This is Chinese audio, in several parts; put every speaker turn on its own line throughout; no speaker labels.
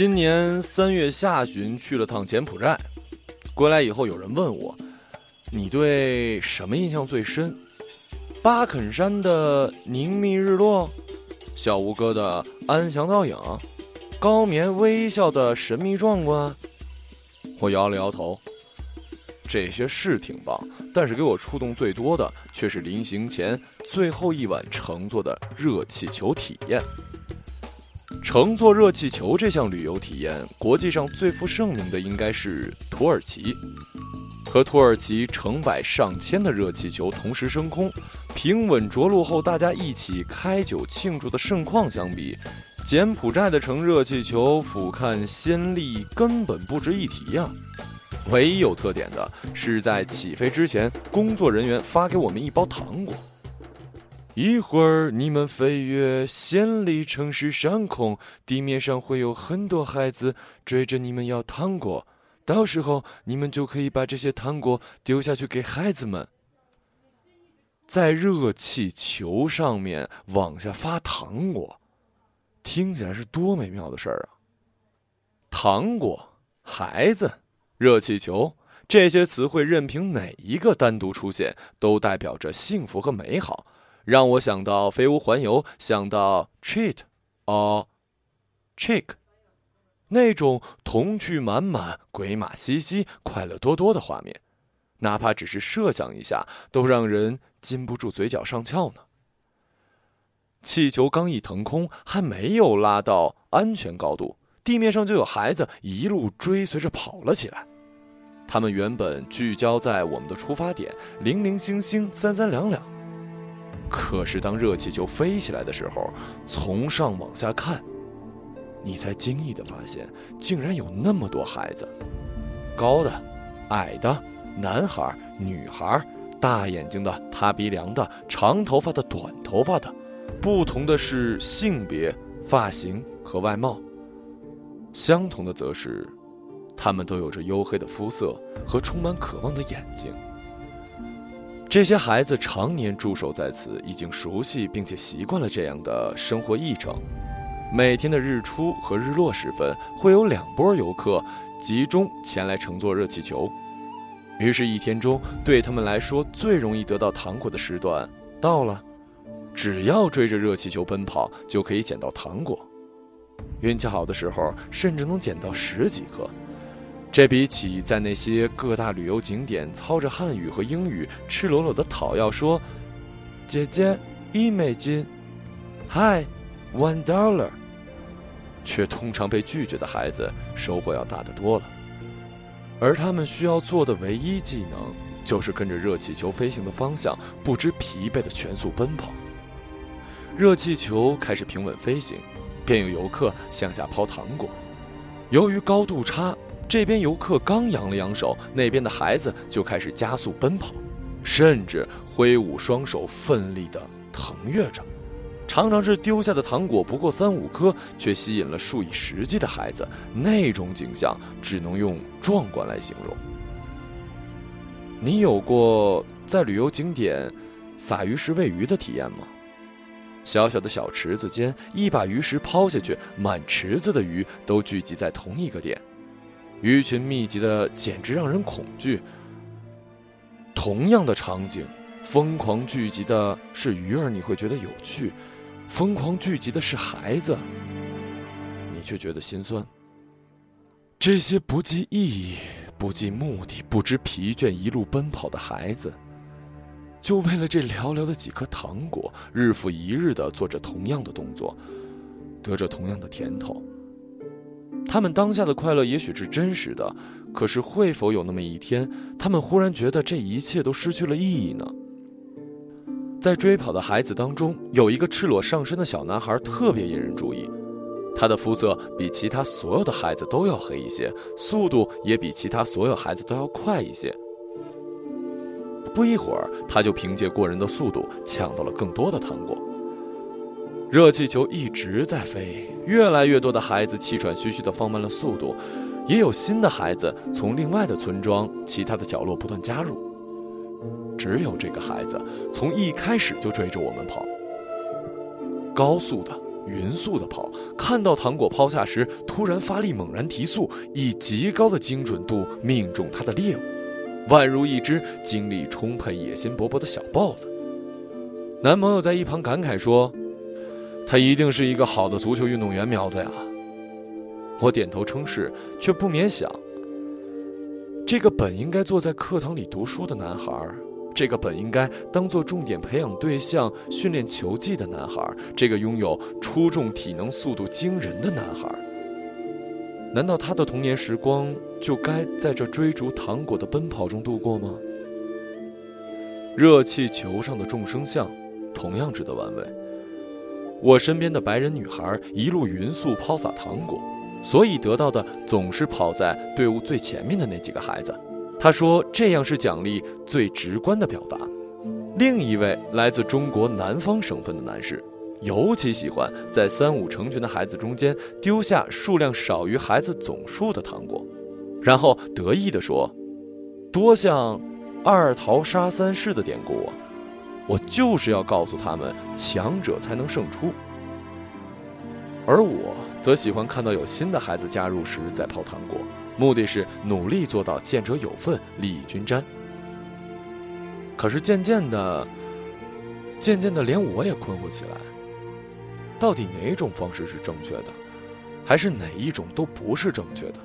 今年三月下旬去了趟柬埔寨，归来以后有人问我，你对什么印象最深？巴肯山的凝密日落，小吴哥的安详倒影，高棉微笑的神秘壮观。我摇了摇头，这些是挺棒，但是给我触动最多的却是临行前最后一晚乘坐的热气球体验。乘坐热气球这项旅游体验，国际上最负盛名的应该是土耳其。和土耳其成百上千的热气球同时升空，平稳着陆后，大家一起开酒庆祝的盛况相比，柬埔寨的乘热气球俯瞰暹粒根本不值一提呀。唯一有特点的是，在起飞之前，工作人员发给我们一包糖果。一会儿你们飞越暹粒城市上空，地面上会有很多孩子追着你们要糖果。到时候你们就可以把这些糖果丢下去给孩子们，在热气球上面往下发糖果，听起来是多美妙的事儿啊！糖果、孩子、热气球这些词汇，任凭哪一个单独出现，都代表着幸福和美好，让我想到飞屋环游，想到 treat or trick。那种童趣满满、鬼马兮兮、快乐多多的画面，哪怕只是设想一下，都让人禁不住嘴角上翘呢。气球刚一腾空，还没有拉到安全高度，地面上就有孩子一路追随着跑了起来。他们原本聚焦在我们的出发点，零零星星、三三两两。可是当热气球飞起来的时候，从上往下看。你才惊异地发现，竟然有那么多孩子，高的、矮的，男孩、女孩，大眼睛的、塌鼻梁的、长头发的、短头发的，不同的是性别、发型和外貌，相同的则是，他们都有着黝黑的肤色和充满渴望的眼睛。这些孩子常年驻守在此，已经熟悉并且习惯了这样的生活议程。每天的日出和日落时分，会有两波游客集中前来乘坐热气球。于是，一天中对他们来说最容易得到糖果的时段到了。只要追着热气球奔跑，就可以捡到糖果。运气好的时候，甚至能捡到十几颗。这比起在那些各大旅游景点操着汉语和英语，赤裸裸的讨要说：“姐姐，一美金。”“嗨，one dollar。”却通常被拒绝的孩子收获要大得多了，而他们需要做的唯一技能，就是跟着热气球飞行的方向，不知疲惫的全速奔跑。热气球开始平稳飞行，便有游客向下抛糖果。由于高度差，这边游客刚扬了扬手，那边的孩子就开始加速奔跑，甚至挥舞双手，奋力地腾跃着。常常是丢下的糖果不过三五颗，却吸引了数以十计的孩子，那种景象只能用壮观来形容。你有过在旅游景点撒鱼食喂鱼的体验吗？小小的小池子间，一把鱼食抛下去，满池子的鱼都聚集在同一个点，鱼群密集的简直让人恐惧。同样的场景，疯狂聚集的是鱼儿，你会觉得有趣。疯狂聚集的是孩子，你却觉得心酸。这些不计意义、不计目的、不知疲倦、一路奔跑的孩子，就为了这寥寥的几颗糖果，日复一日的做着同样的动作，得着同样的甜头。他们当下的快乐也许是真实的，可是会否有那么一天，他们忽然觉得这一切都失去了意义呢？在追跑的孩子当中，有一个赤裸上身的小男孩特别引人注意。他的肤色比其他所有的孩子都要黑一些，速度也比其他所有孩子都要快一些。不一会儿，他就凭借过人的速度抢到了更多的糖果。热气球一直在飞，越来越多的孩子气喘吁吁地放慢了速度，也有新的孩子从另外的村庄、其他的角落不断加入。只有这个孩子从一开始就追着我们跑，高速的、匀速的跑，看到糖果抛下时，突然发力，猛然提速，以极高的精准度命中他的猎物，宛如一只精力充沛、野心勃勃的小豹子。男朋友在一旁感慨说：“他一定是一个好的足球运动员苗子呀。”我点头称是，却不免想：这个本应该坐在课堂里读书的男孩。这个本应该当做重点培养对象、训练球技的男孩，这个拥有出众体能、速度惊人的男孩，难道他的童年时光就该在这追逐糖果的奔跑中度过吗？热气球上的众生相，同样值得玩味。我身边的白人女孩一路匀速抛洒糖果，所以得到的总是跑在队伍最前面的那几个孩子。他说：“这样是奖励最直观的表达。”另一位来自中国南方省份的男士，尤其喜欢在三五成群的孩子中间丢下数量少于孩子总数的糖果，然后得意地说：“多像二桃杀三士的典故啊！我就是要告诉他们，强者才能胜出。”而我则喜欢看到有新的孩子加入时再抛糖果。目的是努力做到见者有份，利益均沾。可是渐渐的，渐渐的，连我也困惑起来。到底哪种方式是正确的，还是哪一种都不是正确的？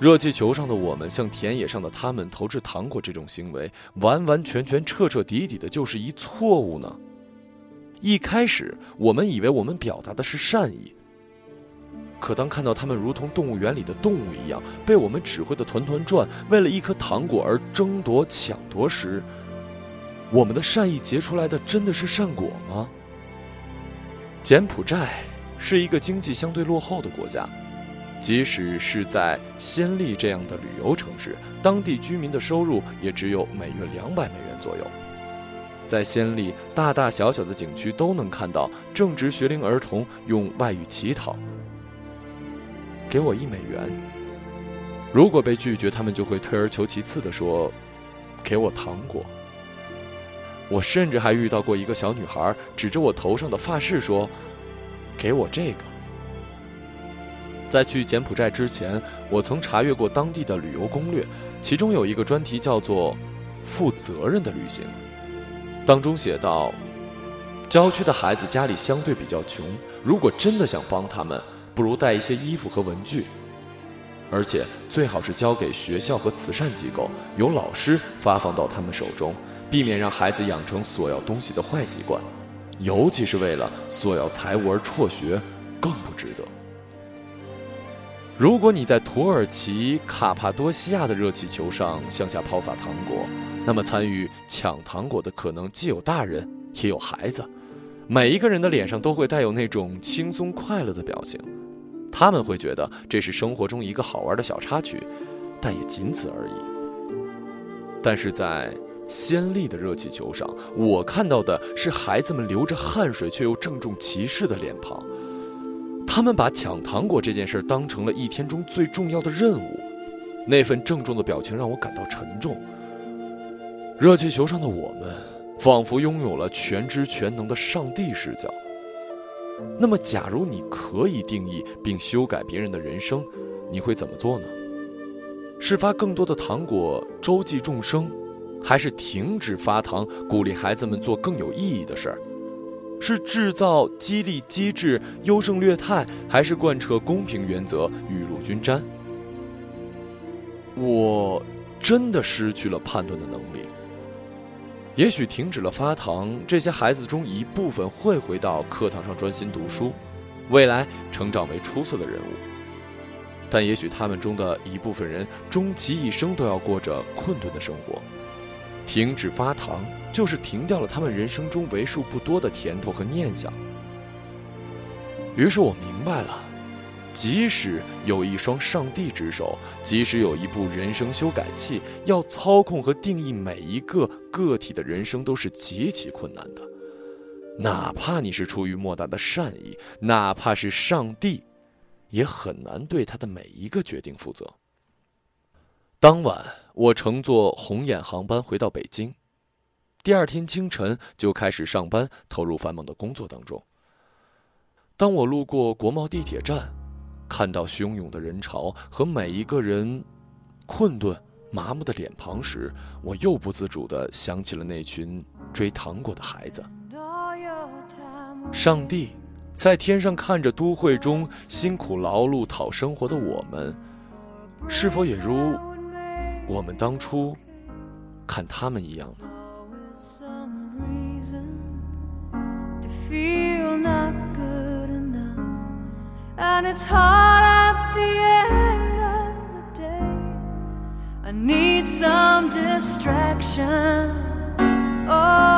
热气球上的我们向田野上的他们投掷糖果，这种行为完完全全、彻彻底底的就是一错误呢？一开始，我们以为我们表达的是善意。可当看到他们如同动物园里的动物一样被我们指挥的团团转，为了一颗糖果而争夺抢夺时，我们的善意结出来的真的是善果吗？柬埔寨是一个经济相对落后的国家，即使是在暹粒这样的旅游城市，当地居民的收入也只有每月两百美元左右。在暹粒，大大小小的景区都能看到正值学龄儿童用外语乞讨。给我一美元。如果被拒绝，他们就会退而求其次的说：“给我糖果。”我甚至还遇到过一个小女孩指着我头上的发饰说：“给我这个。”在去柬埔寨之前，我曾查阅过当地的旅游攻略，其中有一个专题叫做“负责任的旅行”，当中写道：郊区的孩子家里相对比较穷，如果真的想帮他们。不如带一些衣服和文具，而且最好是交给学校和慈善机构，由老师发放到他们手中，避免让孩子养成索要东西的坏习惯，尤其是为了索要财物而辍学，更不值得。如果你在土耳其卡帕多西亚的热气球上向下抛洒糖果，那么参与抢糖果的可能既有大人也有孩子，每一个人的脸上都会带有那种轻松快乐的表情。他们会觉得这是生活中一个好玩的小插曲，但也仅此而已。但是在鲜丽的热气球上，我看到的是孩子们流着汗水却又郑重其事的脸庞。他们把抢糖果这件事当成了一天中最重要的任务，那份郑重的表情让我感到沉重。热气球上的我们，仿佛拥有了全知全能的上帝视角。那么，假如你可以定义并修改别人的人生，你会怎么做呢？是发更多的糖果周济众生，还是停止发糖，鼓励孩子们做更有意义的事儿？是制造激励机制，优胜劣汰，还是贯彻公平原则，雨露均沾？我真的失去了判断的能力。也许停止了发糖，这些孩子中一部分会回到课堂上专心读书，未来成长为出色的人物。但也许他们中的一部分人终其一生都要过着困顿的生活。停止发糖，就是停掉了他们人生中为数不多的甜头和念想。于是我明白了。即使有一双上帝之手，即使有一部人生修改器，要操控和定义每一个个体的人生都是极其困难的。哪怕你是出于莫大的善意，哪怕是上帝，也很难对他的每一个决定负责。当晚，我乘坐红眼航班回到北京，第二天清晨就开始上班，投入繁忙的工作当中。
当我路过国贸地铁站，看到汹涌的人潮和每一个人困顿麻木的脸庞时，我又不自主地想起了那群追糖果的孩子。上帝在天上看着都会中辛苦劳碌讨生活的我们，是否也如我们当初看他们一样呢？and it's hard at the end of the day. I need some distraction. Oh,